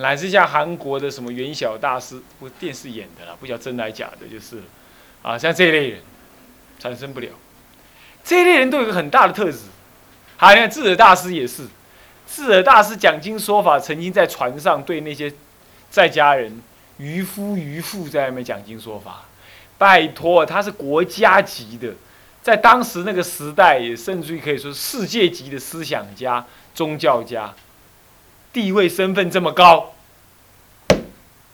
乃至像韩国的什么元晓大师，不电视演的啦，不晓得真来假的，就是。啊，像这一类人，产生不了。这一类人都有个很大的特质。还有智者大师也是，智者大师讲经说法，曾经在船上对那些在家人、渔夫渔妇在外面讲经说法。拜托，他是国家级的，在当时那个时代，也甚至于可以说世界级的思想家、宗教家，地位身份这么高，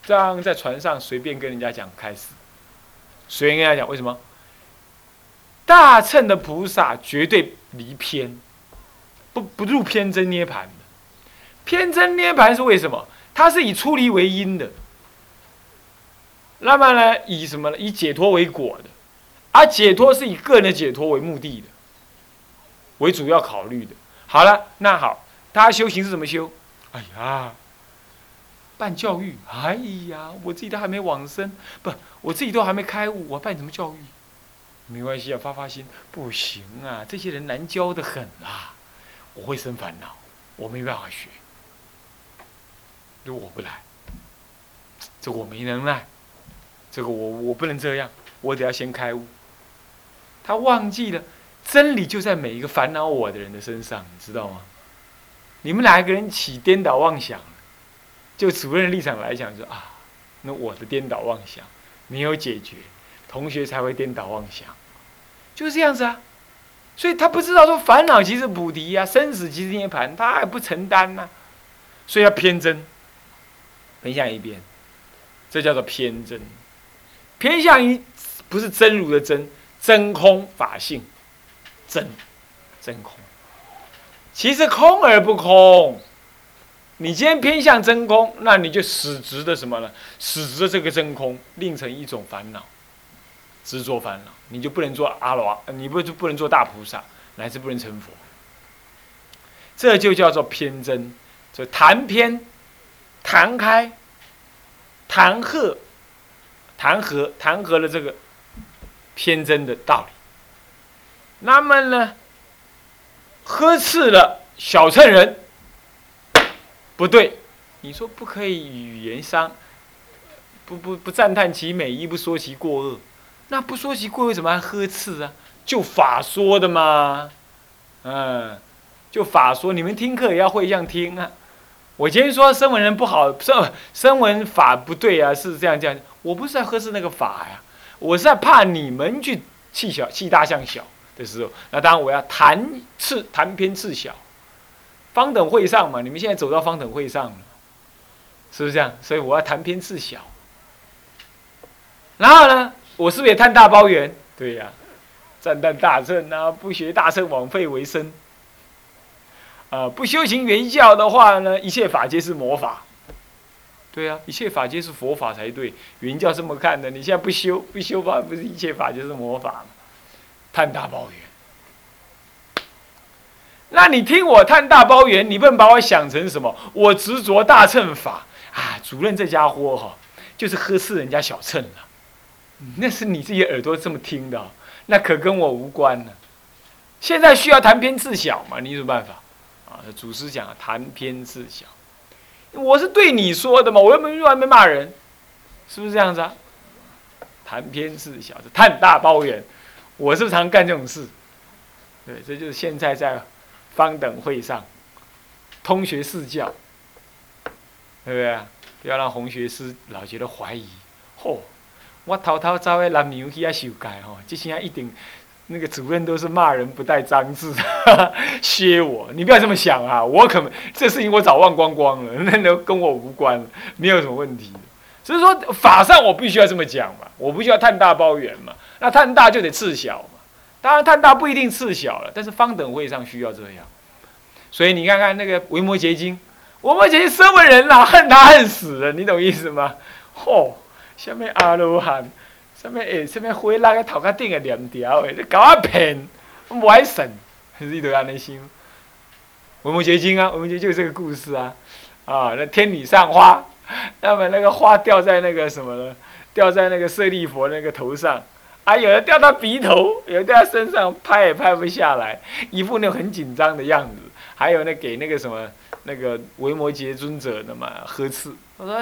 这样在船上随便跟人家讲开始，随便跟人家讲为什么？大乘的菩萨绝对离偏，不不入偏真涅盘的。偏真涅盘是为什么？它是以出离为因的。那么呢，以什么呢？以解脱为果的，而解脱是以个人的解脱为目的的，为主要考虑的。好了，那好，他修行是怎么修？哎呀，办教育。哎呀，我自己都还没往生，不，我自己都还没开悟，我办什么教育？没关系啊，发发心。不行啊，这些人难教的很啊，我会生烦恼，我没办法学，就我不来，这个我没能耐。这个我我不能这样，我得要先开悟。他忘记了真理就在每一个烦恼我的人的身上，你知道吗？你们哪一个人起颠倒妄想？就主任的立场来讲，说啊，那我的颠倒妄想没有解决，同学才会颠倒妄想，就是这样子啊。所以他不知道说烦恼即是菩提啊，生死即是涅盘，他还不承担呢，所以要偏真。分享一遍，这叫做偏真。偏向于不是真如的真，真空法性，真真空。其实空而不空，你今天偏向真空，那你就使执的什么呢？使执的这个真空，另成一种烦恼，执着烦恼，你就不能做阿罗，你不就不能做大菩萨，乃至不能成佛。这就叫做偏真，就谈偏，谈开，谈和。谈和谈和了这个偏真的道理，那么呢，呵斥了小乘人，不对，你说不可以语言伤，不不不赞叹其美，亦不说其过恶，那不说其过恶，怎么还呵斥啊？就法说的嘛，嗯，就法说，你们听课也要会这样听啊。我今天说声闻人不好，声声闻法不对啊，是这样这样。我不是在呵斥那个法呀，我是在怕你们去气小气大向小的时候，那当然我要谈次谈偏次小，方等会上嘛，你们现在走到方等会上了，是不是这样？所以我要谈偏次小。然后呢，我是不是也叹大包圆？对呀，赞叹大乘啊，不学大乘枉费为生。啊，不修行原教的话呢，一切法皆是魔法。对啊，一切法皆是佛法才对，原教这么看的。你现在不修不修法，不是一切法皆是魔法吗？叹大包圆。那你听我叹大包圆，你不能把我想成什么？我执着大乘法啊！主任这家伙哈，就是呵斥人家小乘了。那是你自己耳朵这么听的，那可跟我无关呢。现在需要谈偏自小嘛？你有什么办法？啊，祖师讲谈偏自小。我是对你说的嘛，我又没外面骂人，是不是这样子啊？谈偏自小，叹大包圆，我是不是常干这种事？对，这就是现在在方等会上通学四教，对不对？不要让红学师老觉得怀疑。嚯，我偷偷走去南牛去遐修改吼，这些一定。那个主任都是骂人不带脏字，削我，你不要这么想啊！我可这事情我早忘光光了，那都跟我无关了，没有什么问题。所以说法上我必须要这么讲嘛，我不需要探大包圆嘛，那探大就得刺小嘛。当然探大不一定刺小了，但是方等会上需要这样。所以你看看那个维摩诘经，维摩诘身为人呐，恨他恨死了，你懂意思吗？嚯，下面阿罗汉。下面诶？下面灰拉个头壳顶个两条诶？你搞我骗，我爱神，你都安尼心。维摩诘经啊，维摩诘就这个故事啊。啊，那天女散花，那么那个花掉在那个什么呢？掉在那个舍利佛那个头上，啊，有的掉到鼻头，有的掉在身上，拍也拍不下来，一副那种很紧张的样子。还有那给那个什么那个维摩诘尊者的嘛呵斥，我说，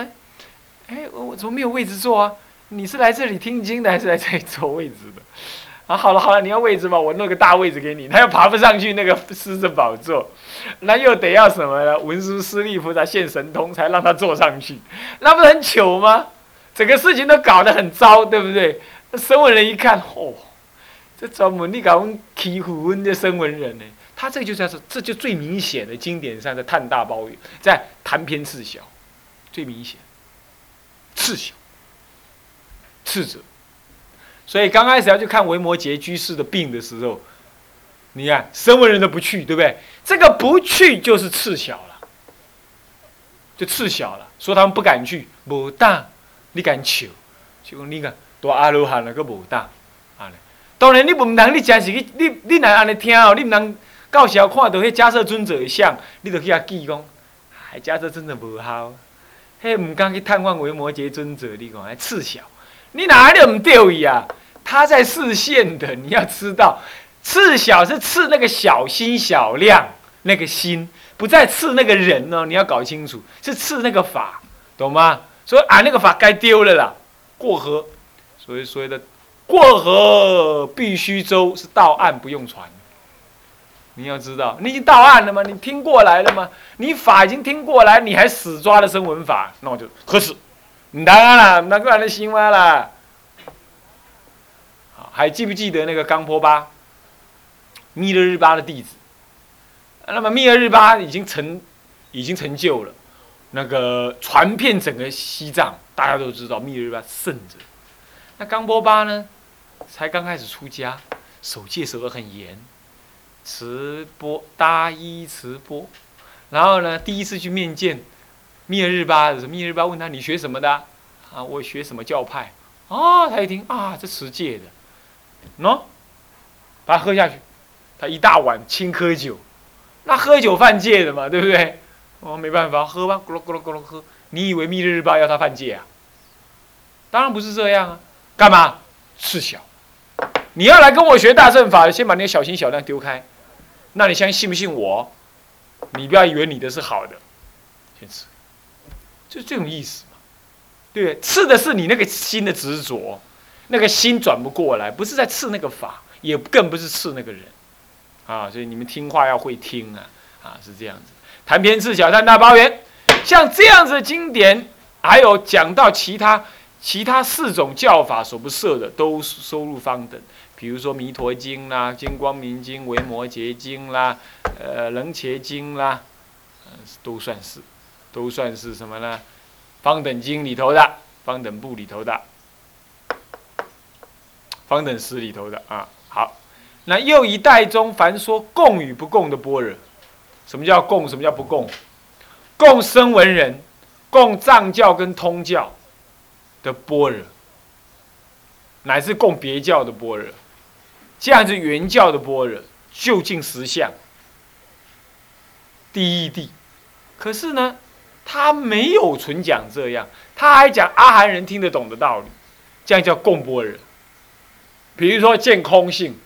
哎，我我怎么没有位置坐啊？你是来这里听经的，还是来这里坐位置的？啊，好了好了，你要位置嘛，我弄个大位置给你。他又爬不上去那个狮子宝座，那又得要什么呢？文殊师利菩萨现神通，才让他坐上去，那不是很糗吗？整个事情都搞得很糟，对不对？那声闻人一看，哦，这专门你搞欺负我的声闻人呢？他这就算是，这就最明显的经典上的叹大包圆，在谈偏次小，最明显，次小，次者。所以刚开始要去看维摩诘居士的病的时候，你看声闻人都不去，对不对？这个不去就是次小了，就次小了。说他们不敢去，无大，你敢求？就讲你看，大阿罗汉了，个无大，啊当然你不能，你真是去，你你若安尼听哦，你不能到时候看到迄假设尊者像，你就去遐记讲，哎，假设尊者无效，迄唔敢去探望维摩诘尊者，你讲还刺小。你哪里唔对伊啊？他在视线的，你要知道，刺小是刺那个小心小量那个心，不在刺那个人哦。你要搞清楚，是刺那个法，懂吗？所以啊，那个法该丢了啦。过河，所以所谓的过河必须舟，是到岸不用船。你要知道，你已经到岸了吗？你听过来了吗？你法已经听过来，你还死抓的声闻法，那我就喝死。当然了，那个人的心歪了。还记不记得那个冈坡巴，密勒日巴的弟子？那么密勒日巴已经成，已经成就了，那个传遍整个西藏，大家都知道密勒日巴圣者。那冈波巴呢，才刚开始出家，守戒守得很严，持波搭衣持波，然后呢，第一次去面见。密日巴，密日巴问他：“你学什么的？”啊，我学什么教派？哦，他一听啊，这持戒的，喏，把它喝下去。他一大碗青稞酒，那喝酒犯戒的嘛，对不对？哦，没办法，喝吧，咕噜咕噜咕噜喝。你以为密日日巴要他犯戒啊？当然不是这样啊！干嘛？刺小。你要来跟我学大乘法，先把那个小心小量丢开。那你相信不信我？你不要以为你的是好的，先吃。就这种意思嘛，对，刺的是你那个心的执着，那个心转不过来，不是在刺那个法，也更不是刺那个人，啊，所以你们听话要会听啊，啊，是这样子。谈偏刺小，谈大包圆，像这样子的经典，还有讲到其他其他四种教法所不设的，都收入方等，比如说弥陀经啦、金光明经、维摩诘经啦、呃楞伽经啦，都算是。都算是什么呢？方等经里头的，方等部里头的，方等诗里头的啊。好，那又一代中凡说共与不共的般若，什么叫共？什么叫不共？共生文人，共藏教跟通教的般若，乃至共别教的般若，这样子原教的般若，究竟实相第一地。可是呢？他没有纯讲这样，他还讲阿含人听得懂的道理，这样叫共波人。比如说见空性、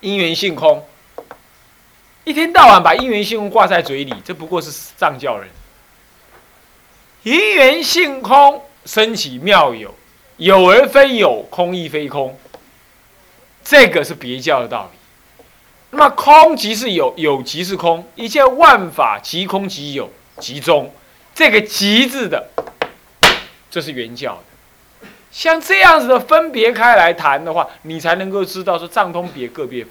因缘性空，一天到晚把因缘性空挂在嘴里，这不过是藏教人。因缘性空升起妙有，有而非有，空亦非空，这个是别教的道理。那么空即是有，有即是空，一切万法即空即有。集中，这个“即”字的，这是原教的。像这样子的分别开来谈的话，你才能够知道说藏通别个别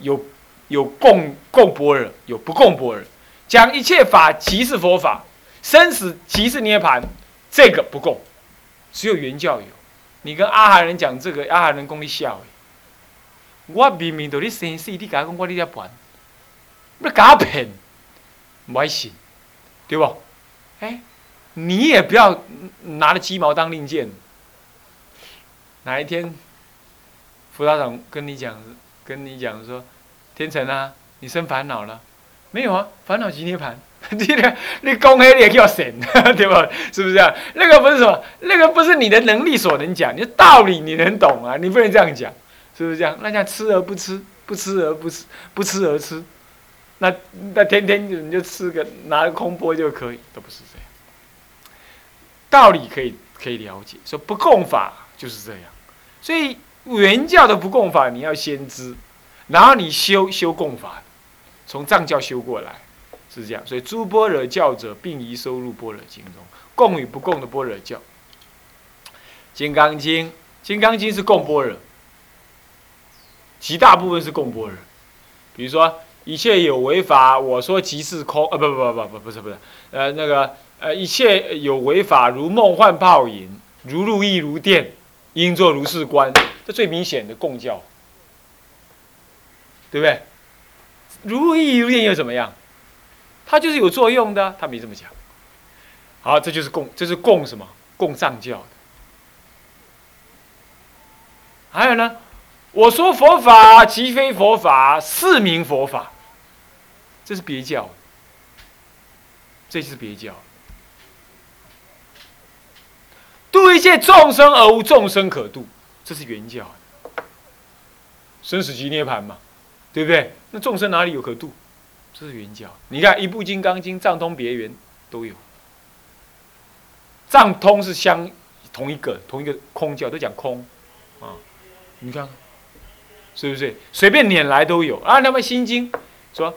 有有共共般若，有不共般若。讲一切法即是佛法，生死即是涅盘，这个不共，只有原教有。你跟阿含人讲这个，阿含人讲你笑。我明明都你生死，你讲我你在盘，你假骗，唔爱信。对不？哎，你也不要拿着鸡毛当令箭。哪一天，辅导长跟你讲，跟你讲说，天成啊，你生烦恼了？没有啊，烦恼即涅盘。你你公黑也叫神，对吧？是不是这样？那个不是什么，那个不是你的能力所能讲，你的道理你能懂啊？你不能这样讲，是不是这样？那叫吃而不吃，不吃而不吃，不吃而吃，那那天天你就吃个拿个空钵就可以，都不是这样。道理可以可以了解，说不共法就是这样，所以原教的不共法你要先知，然后你修修共法，从藏教修过来是这样，所以诸般若教者并宜收入般若经中，共与不共的般若教。金刚经，金刚经是共般若，极大部分是共般若，比如说一切有为法，我说即是空，啊不不不不不不是不是，呃那个。呃，一切有为法，如梦幻泡影，如露亦如电，应作如是观。这最明显的共教，对不对？如露亦如电又怎么样？它就是有作用的，他没这么讲。好，这就是供，这是供什么？供藏教的。还有呢，我说佛法即非佛法，是名佛法。这是别教，这是别教。度一切众生而无众生可度，这是原教。生死即涅盘嘛，对不对？那众生哪里有可度？这是原教。你看一部《金刚经》，藏通别圆都有。藏通是相同一个同一个空教，都讲空啊。你看，是不是随便拈来都有啊？那么《心经》说。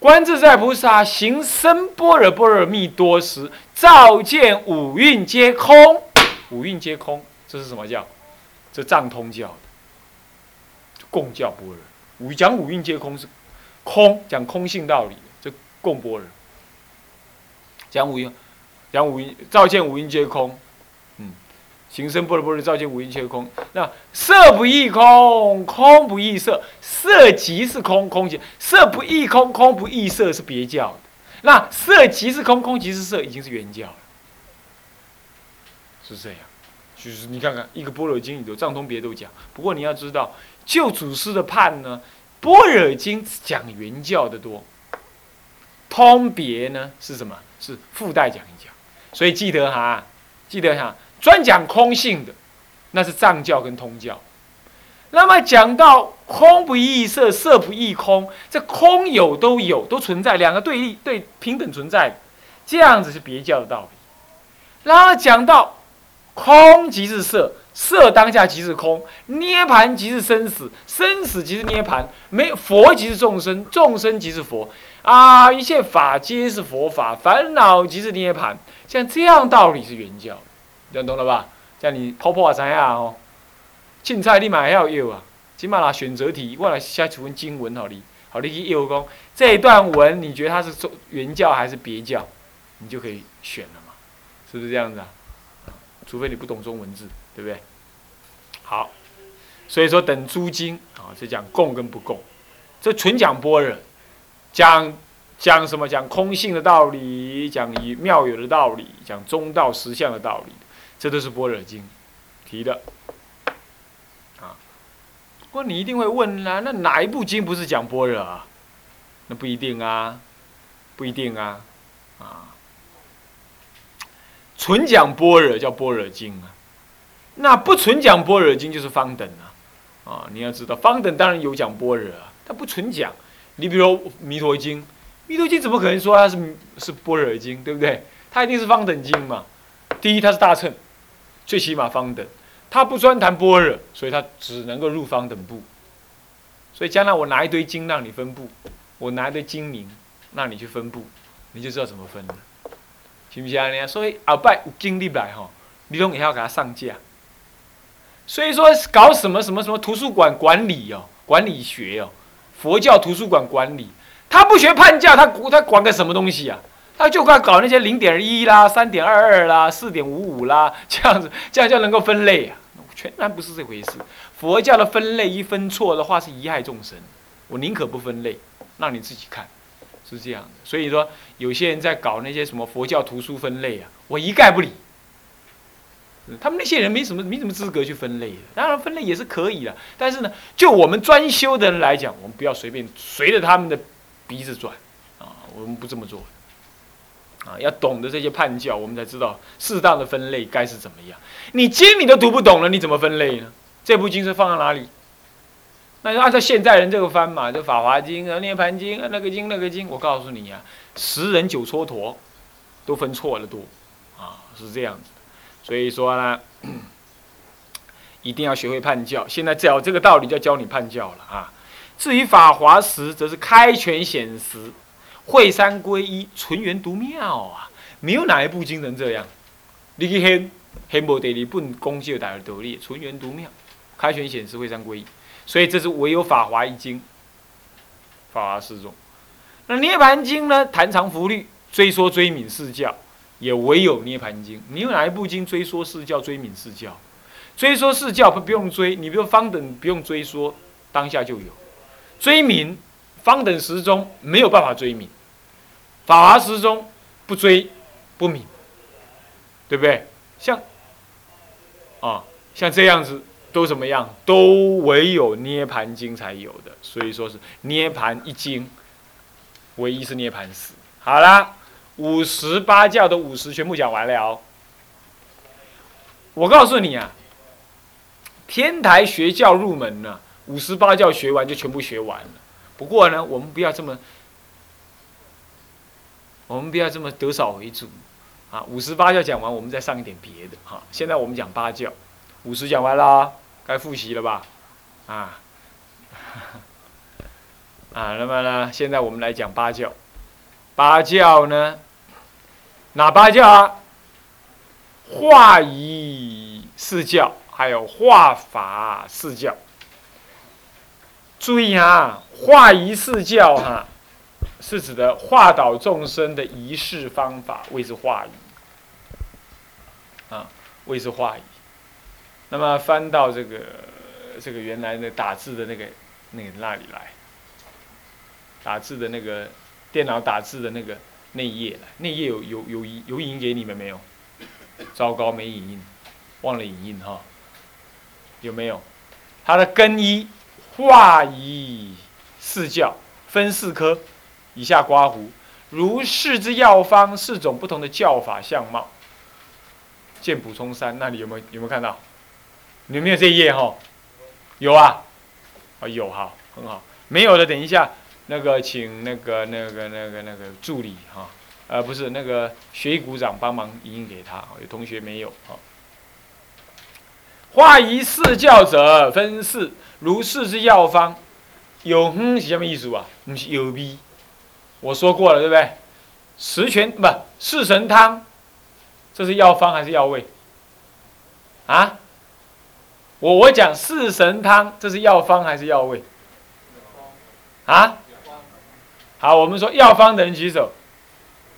观自在菩萨行深般若波罗蜜多时，照见五蕴皆空。五蕴皆空，这是什么教？这藏通教的共教般若。五讲五蕴皆空是空，讲空性道理，这共般若。讲五音，讲五音，照见五音皆空。嗯行深般若波罗照见五音皆空。那色不异空，空不异色，色即是空，空即色不异空，空不异色是别教的。那色即是空，空即是色，已经是原教了，是这样。就是你看看一个般若经里头，藏通别都讲。不过你要知道，旧祖师的判呢，般若经讲原教的多，通别呢是什么？是附带讲一讲。所以记得哈，记得哈。专讲空性的，那是藏教跟通教。那么讲到空不异色，色不异空，这空有都有，都存在，两个对立对平等存在，这样子是别教的道理。然后讲到空即是色，色当下即是空，涅盘即是生死，生死即是涅盘，没佛即是众生，众生即是佛啊，一切法皆是佛法，烦恼即是涅盘，像这样道理是原教。听懂了吧？像你婆婆啊，知影哦。凊彩你嘛要要啊。起码啦，选择题我来写几份经文，好你，好你去要讲这一段文，你觉得它是原教还是别教，你就可以选了嘛，是不是这样子啊？除非你不懂中文字，对不对？好，所以说等诸经啊，是讲共跟不共，这纯讲般若，讲。讲什么？讲空性的道理，讲以妙有的道理，讲中道实相的道理，这都是般若经提的。啊，不过你一定会问啦，那哪一部经不是讲般若啊？那不一定啊，不一定啊，啊，纯讲般若叫般若经啊，那不纯讲般若经就是方等啊，啊，你要知道方等当然有讲般若，它不纯讲。你比如弥陀经。弥陀经怎么可能说它是是般若经，对不对？它一定是方等经嘛。第一，它是大乘，最起码方等。它不专谈般若，所以它只能够入方等部。所以将来我拿一堆经让你分部，我拿一堆经名让你去分部，你就知道怎么分了，行不行啊？所以后拜有经历来吼，你都也要给他上架。所以说搞什么什么什么图书馆管理哦，管理学哦，佛教图书馆管理。他不学判教，他他管个什么东西啊？他就该搞那些零点一啦、三点二二啦、四点五五啦，这样子，这样就能够分类啊？全然不是这回事。佛教的分类一分错的话，是贻害众生。我宁可不分类，让你自己看，是这样的。所以说，有些人在搞那些什么佛教图书分类啊，我一概不理。他们那些人没什么没什么资格去分类的。当然分类也是可以的，但是呢，就我们专修的人来讲，我们不要随便随着他们的。鼻子转，啊，我们不这么做，啊，要懂得这些判教，我们才知道适当的分类该是怎么样。你经你都读不懂了，你怎么分类呢？这部经是放在哪里？那就按照现在人这个翻嘛，就《法华经》啊，《涅盘经》啊，那个经那个经，我告诉你啊，十人九蹉跎，都分错了多，啊，是这样子。所以说呢，一定要学会判教。现在只要这个道理，就要教你判教了啊。至于《法华时》，则是开权显实，会三归一，纯元独妙啊！没有哪一部经能这样。你去看，看无第二本功就大而得力，纯元独妙，开权显实，会三归一。所以这是唯有《法华》一经，《法华四中。那《涅盘经》呢？谈长福律，追说追敏四教，也唯有《涅盘经》。你有哪一部经追说四教、追敏四教？追说四教不不用追，你比如方等不用追说，当下就有。追敏方等时中没有办法追敏，法华时中不追不敏，对不对？像啊，像这样子都怎么样？都唯有涅盘经才有的，所以说是涅盘一经，唯一是涅盘史。好啦，五十八教的五十全部讲完了哦。我告诉你啊，天台学教入门呢。五十八教学完就全部学完了。不过呢，我们不要这么，我们不要这么得少为主啊。五十八教讲完，我们再上一点别的哈。现在我们讲八教，五十讲完了，该复习了吧？啊，啊，那么呢，现在我们来讲八教。八教呢，哪八教啊？化仪四教，还有化法四教。注意啊，化仪四教哈，是指的化导众生的仪式方法，谓之化仪。啊，谓之化仪。那么翻到这个这个原来的打字的那个那个那里来，打字的那个电脑打字的那个内页来，内页有有有有影印给你们没有？糟糕，没影印，忘了影印哈。有没有？它的根一。化仪四教分四科，以下刮胡，如是之药方，四种不同的教法相貌。见补充三，那里有没有有没有看到？有没有这一页哈？有啊，啊有哈，很好。没有的，等一下那个请那个那个那个那个助理哈，呃不是那个学艺股长帮忙影印给他。有同学没有哈？化一四教者分四。如四之药方，有哼是什么意思啊？不是有逼。我说过了，对不对？十全不四神汤，这是药方还是药味？啊？我我讲四神汤，这是药方还是药味？啊？好，我们说药方的人举手，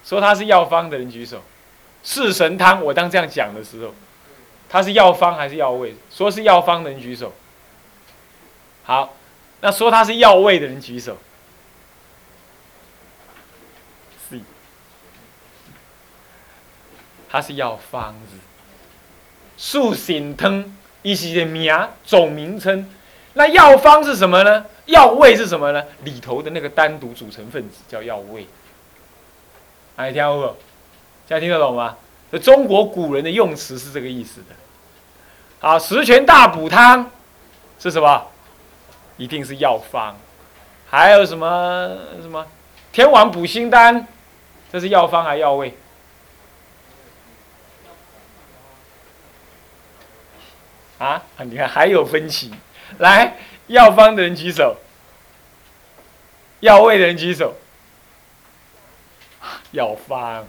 说他是药方的人举手。四神汤，我当这样讲的时候，他是药方还是药味？说是药方的人举手。好，那说他是药味的人举手。是，他是药方子。素心汤一些的名总名称，那药方是什么呢？药味是什么呢？里头的那个单独组成分子叫药味。哎，听不？现在听得懂吗？这中国古人的用词是这个意思的。好，十全大补汤是什么？一定是药方，还有什么什么天王补心丹，这是药方还是药味？啊，你看还有分歧，来药方的人举手，药味的人举手，药方，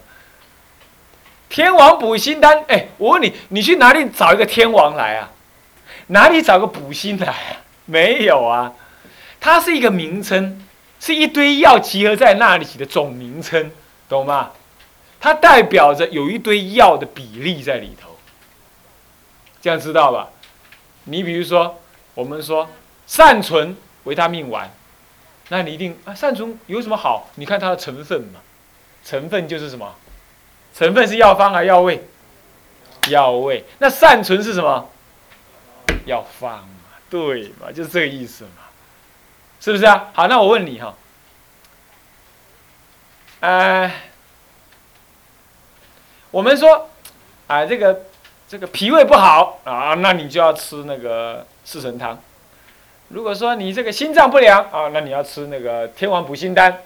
天王补心丹，哎，我问你，你去哪里找一个天王来啊？哪里找个补心来啊？没有啊，它是一个名称，是一堆药集合在那里的总名称，懂吗？它代表着有一堆药的比例在里头，这样知道吧？你比如说，我们说善存维他命丸，那你一定啊，善存有什么好？你看它的成分嘛，成分就是什么？成分是药方还是药味？药味。那善存是什么？药方嘛。对嘛，就是这个意思嘛，是不是啊？好，那我问你哈，哎，我们说，啊，这个这个脾胃不好啊，那你就要吃那个四神汤。如果说你这个心脏不良啊，那你要吃那个天王补心丹。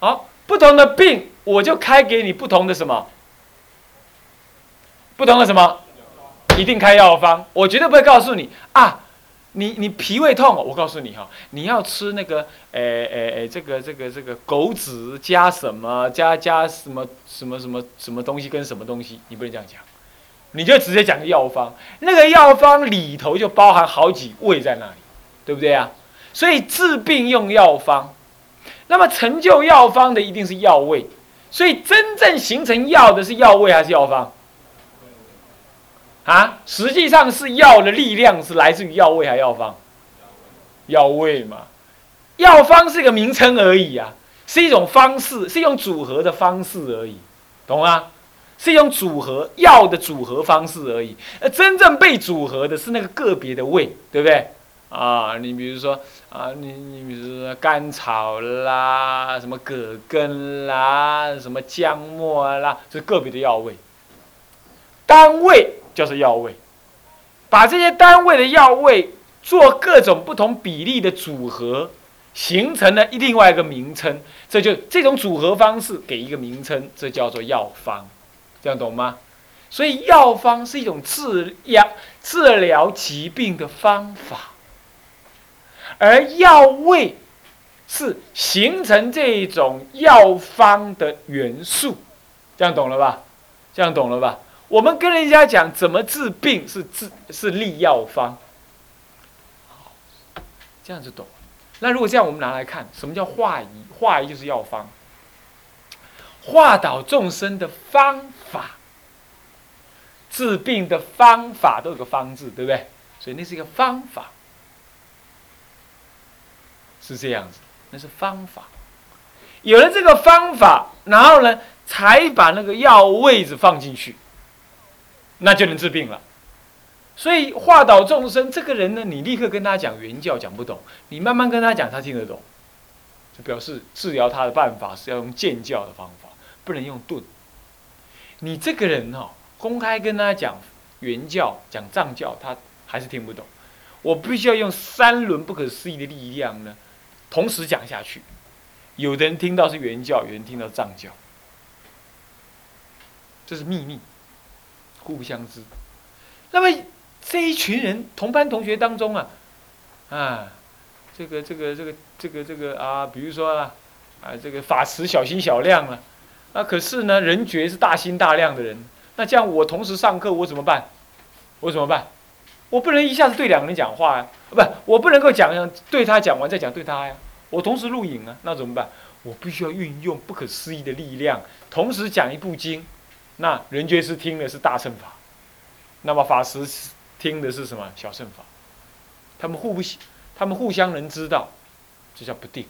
好，不同的病，我就开给你不同的什么？不同的什么？一定开药方，我绝对不会告诉你啊。你你脾胃痛，我告诉你哈，你要吃那个诶诶诶，这个这个这个枸杞加什么加加什么什么什么什么东西跟什么东西，你不能这样讲，你就直接讲个药方，那个药方里头就包含好几味在那里，对不对啊？所以治病用药方，那么成就药方的一定是药味，所以真正形成药的是药味还是药方？啊，实际上是药的力量是来自于药味还是药方？药味嘛，药方是一个名称而已啊，是一种方式，是一种组合的方式而已，懂吗？是一种组合药的组合方式而已。而真正被组合的是那个个别的味，对不对？啊，你比如说啊，你你比如说甘草啦，什么葛根啦，什么姜末啦，这是个别的药味，单位。就是药味，把这些单位的药味做各种不同比例的组合，形成了另外一个名称。这就这种组合方式给一个名称，这叫做药方，这样懂吗？所以药方是一种治疗治疗疾病的方法，而药味是形成这种药方的元素，这样懂了吧？这样懂了吧？我们跟人家讲怎么治病是治是立药方，好这样子懂。那如果这样，我们拿来看，什么叫化仪？化仪就是药方，化导众生的方法，治病的方法都有个方字，对不对？所以那是一个方法，是这样子，那是方法。有了这个方法，然后呢，才把那个药位置放进去。那就能治病了，所以化导众生这个人呢，你立刻跟他讲原教讲不懂，你慢慢跟他讲，他听得懂，就表示治疗他的办法是要用渐教的方法，不能用顿。你这个人哈，公开跟他讲原教讲藏教，他还是听不懂。我必须要用三轮不可思议的力量呢，同时讲下去。有的人听到是原教，有人听到藏教，这是秘密。互不相知，那么这一群人同班同学当中啊，啊，这个这个这个这个这个啊，比如说啊，啊这个法慈小心小量啊，啊可是呢人觉是大心大量的人，那这样我同时上课我怎么办？我怎么办？我不能一下子对两个人讲话呀，不，我不能够讲对他讲完再讲对他呀，我同时录影啊，那怎么办？我必须要运用不可思议的力量，同时讲一部经。那人觉是听的是大乘法，那么法师听的是什么小乘法？他们互不，他们互相能知道，这叫不定。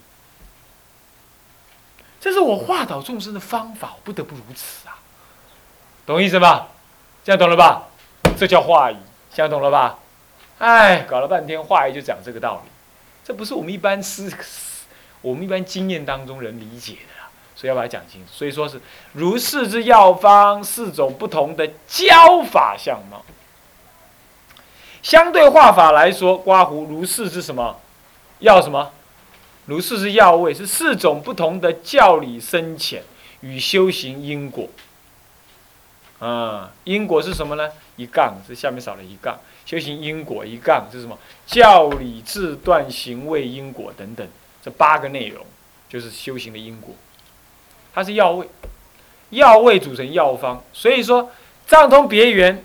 这是我化导众生的方法，不得不如此啊，懂意思吧？这样懂了吧？这叫化仪，想懂了吧？哎，搞了半天化仪就讲这个道理，这不是我们一般思，我们一般经验当中人理解的。所以要把它讲清楚。所以说是如是之药方，四种不同的教法相貌。相对化法来说，刮胡如是之什么？要什么？如是药味是四种不同的教理深浅与修行因果。啊，因果是什么呢？一杠，这下面少了一杠。修行因果一杠是什么？教理自断行为因果等等，这八个内容就是修行的因果。它是药味，药味组成药方，所以说藏通别圆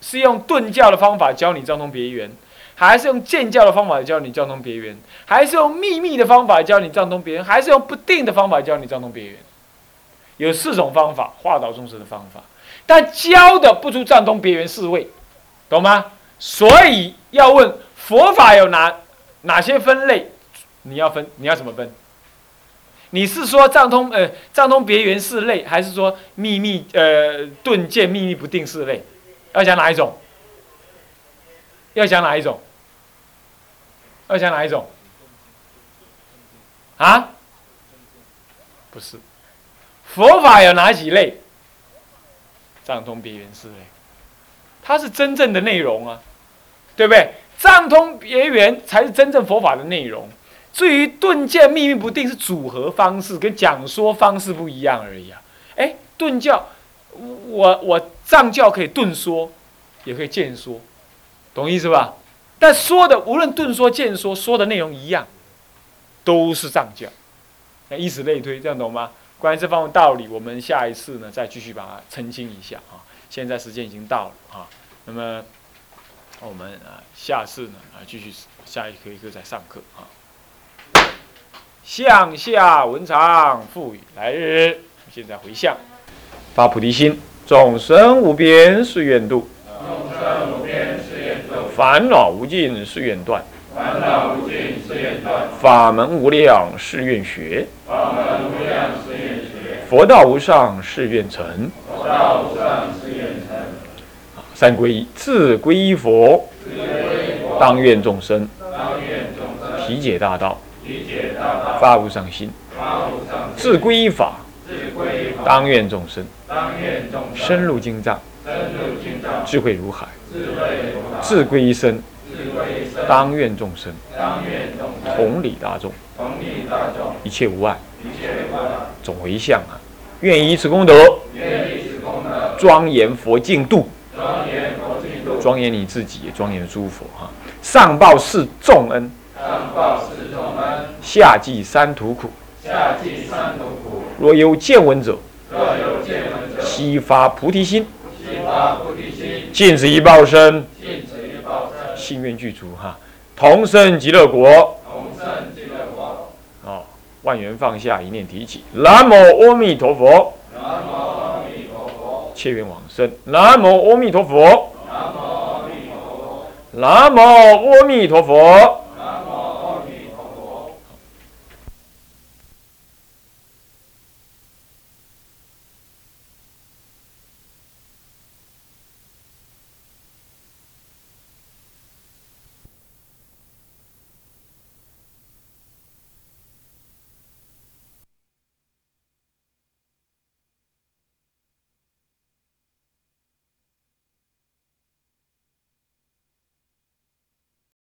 是用顿教的方法教你藏通别圆，还是用建教的方法教你藏通别圆，还是用秘密的方法教你藏通别圆，还是用不定的方法教你藏通别圆？有四种方法化导众生的方法，但教的不出藏通别圆四位，懂吗？所以要问佛法有哪哪些分类？你要分，你要怎么分？你是说藏通呃藏通别圆四类，还是说秘密呃顿见秘密不定四类？要讲哪一种？要讲哪一种？要讲哪一种？啊？不是，佛法有哪几类？藏通别圆四类，它是真正的内容啊，对不对？藏通别圆才是真正佛法的内容。至于顿渐秘密不定是组合方式跟讲说方式不一样而已啊。哎，顿教，我我藏教可以顿说，也可以渐说，懂意思吧？但说的无论顿说渐说，说的内容一样，都是藏教。那以此类推，这样懂吗？关于这方面道理，我们下一次呢再继续把它澄清一下啊。现在时间已经到了啊，那么我们啊下次呢啊继续下一课一课再上课啊。向下文长赋予来日，现在回向，发菩提心，众生无边誓愿度，众生无边，烦恼无尽誓愿断，烦恼无尽誓愿断，法门无量誓愿学，法门无量誓愿学，佛道无上誓愿成，佛道无上誓愿成。三皈依，自皈依佛，自归佛，当愿众生当愿众生。体解大道，理解大道，发无上心；发无上心，自皈依法，自归法，当愿众生当愿众生。深入经藏，深入经藏，智慧如海；智慧如海，自皈依身，自归身，当愿众生当愿众生同理大众，一切无碍。一切无碍。总回向啊，愿以此功德，庄严佛净土，庄严佛净土，庄严你自己，也庄严诸佛哈。上报四重恩，上报四重恩，下济三途苦。下济三途苦。若有见闻者，若有见闻者，悉发菩提心，悉发菩提心，尽此一报身，尽此一报身，心愿具足哈，同生极乐国。同生极乐国。哦，万缘放下，一念提起，南无阿弥陀佛，南无阿弥陀佛。切愿往生。南无阿弥陀佛，南无阿弥陀佛。南无阿弥陀佛。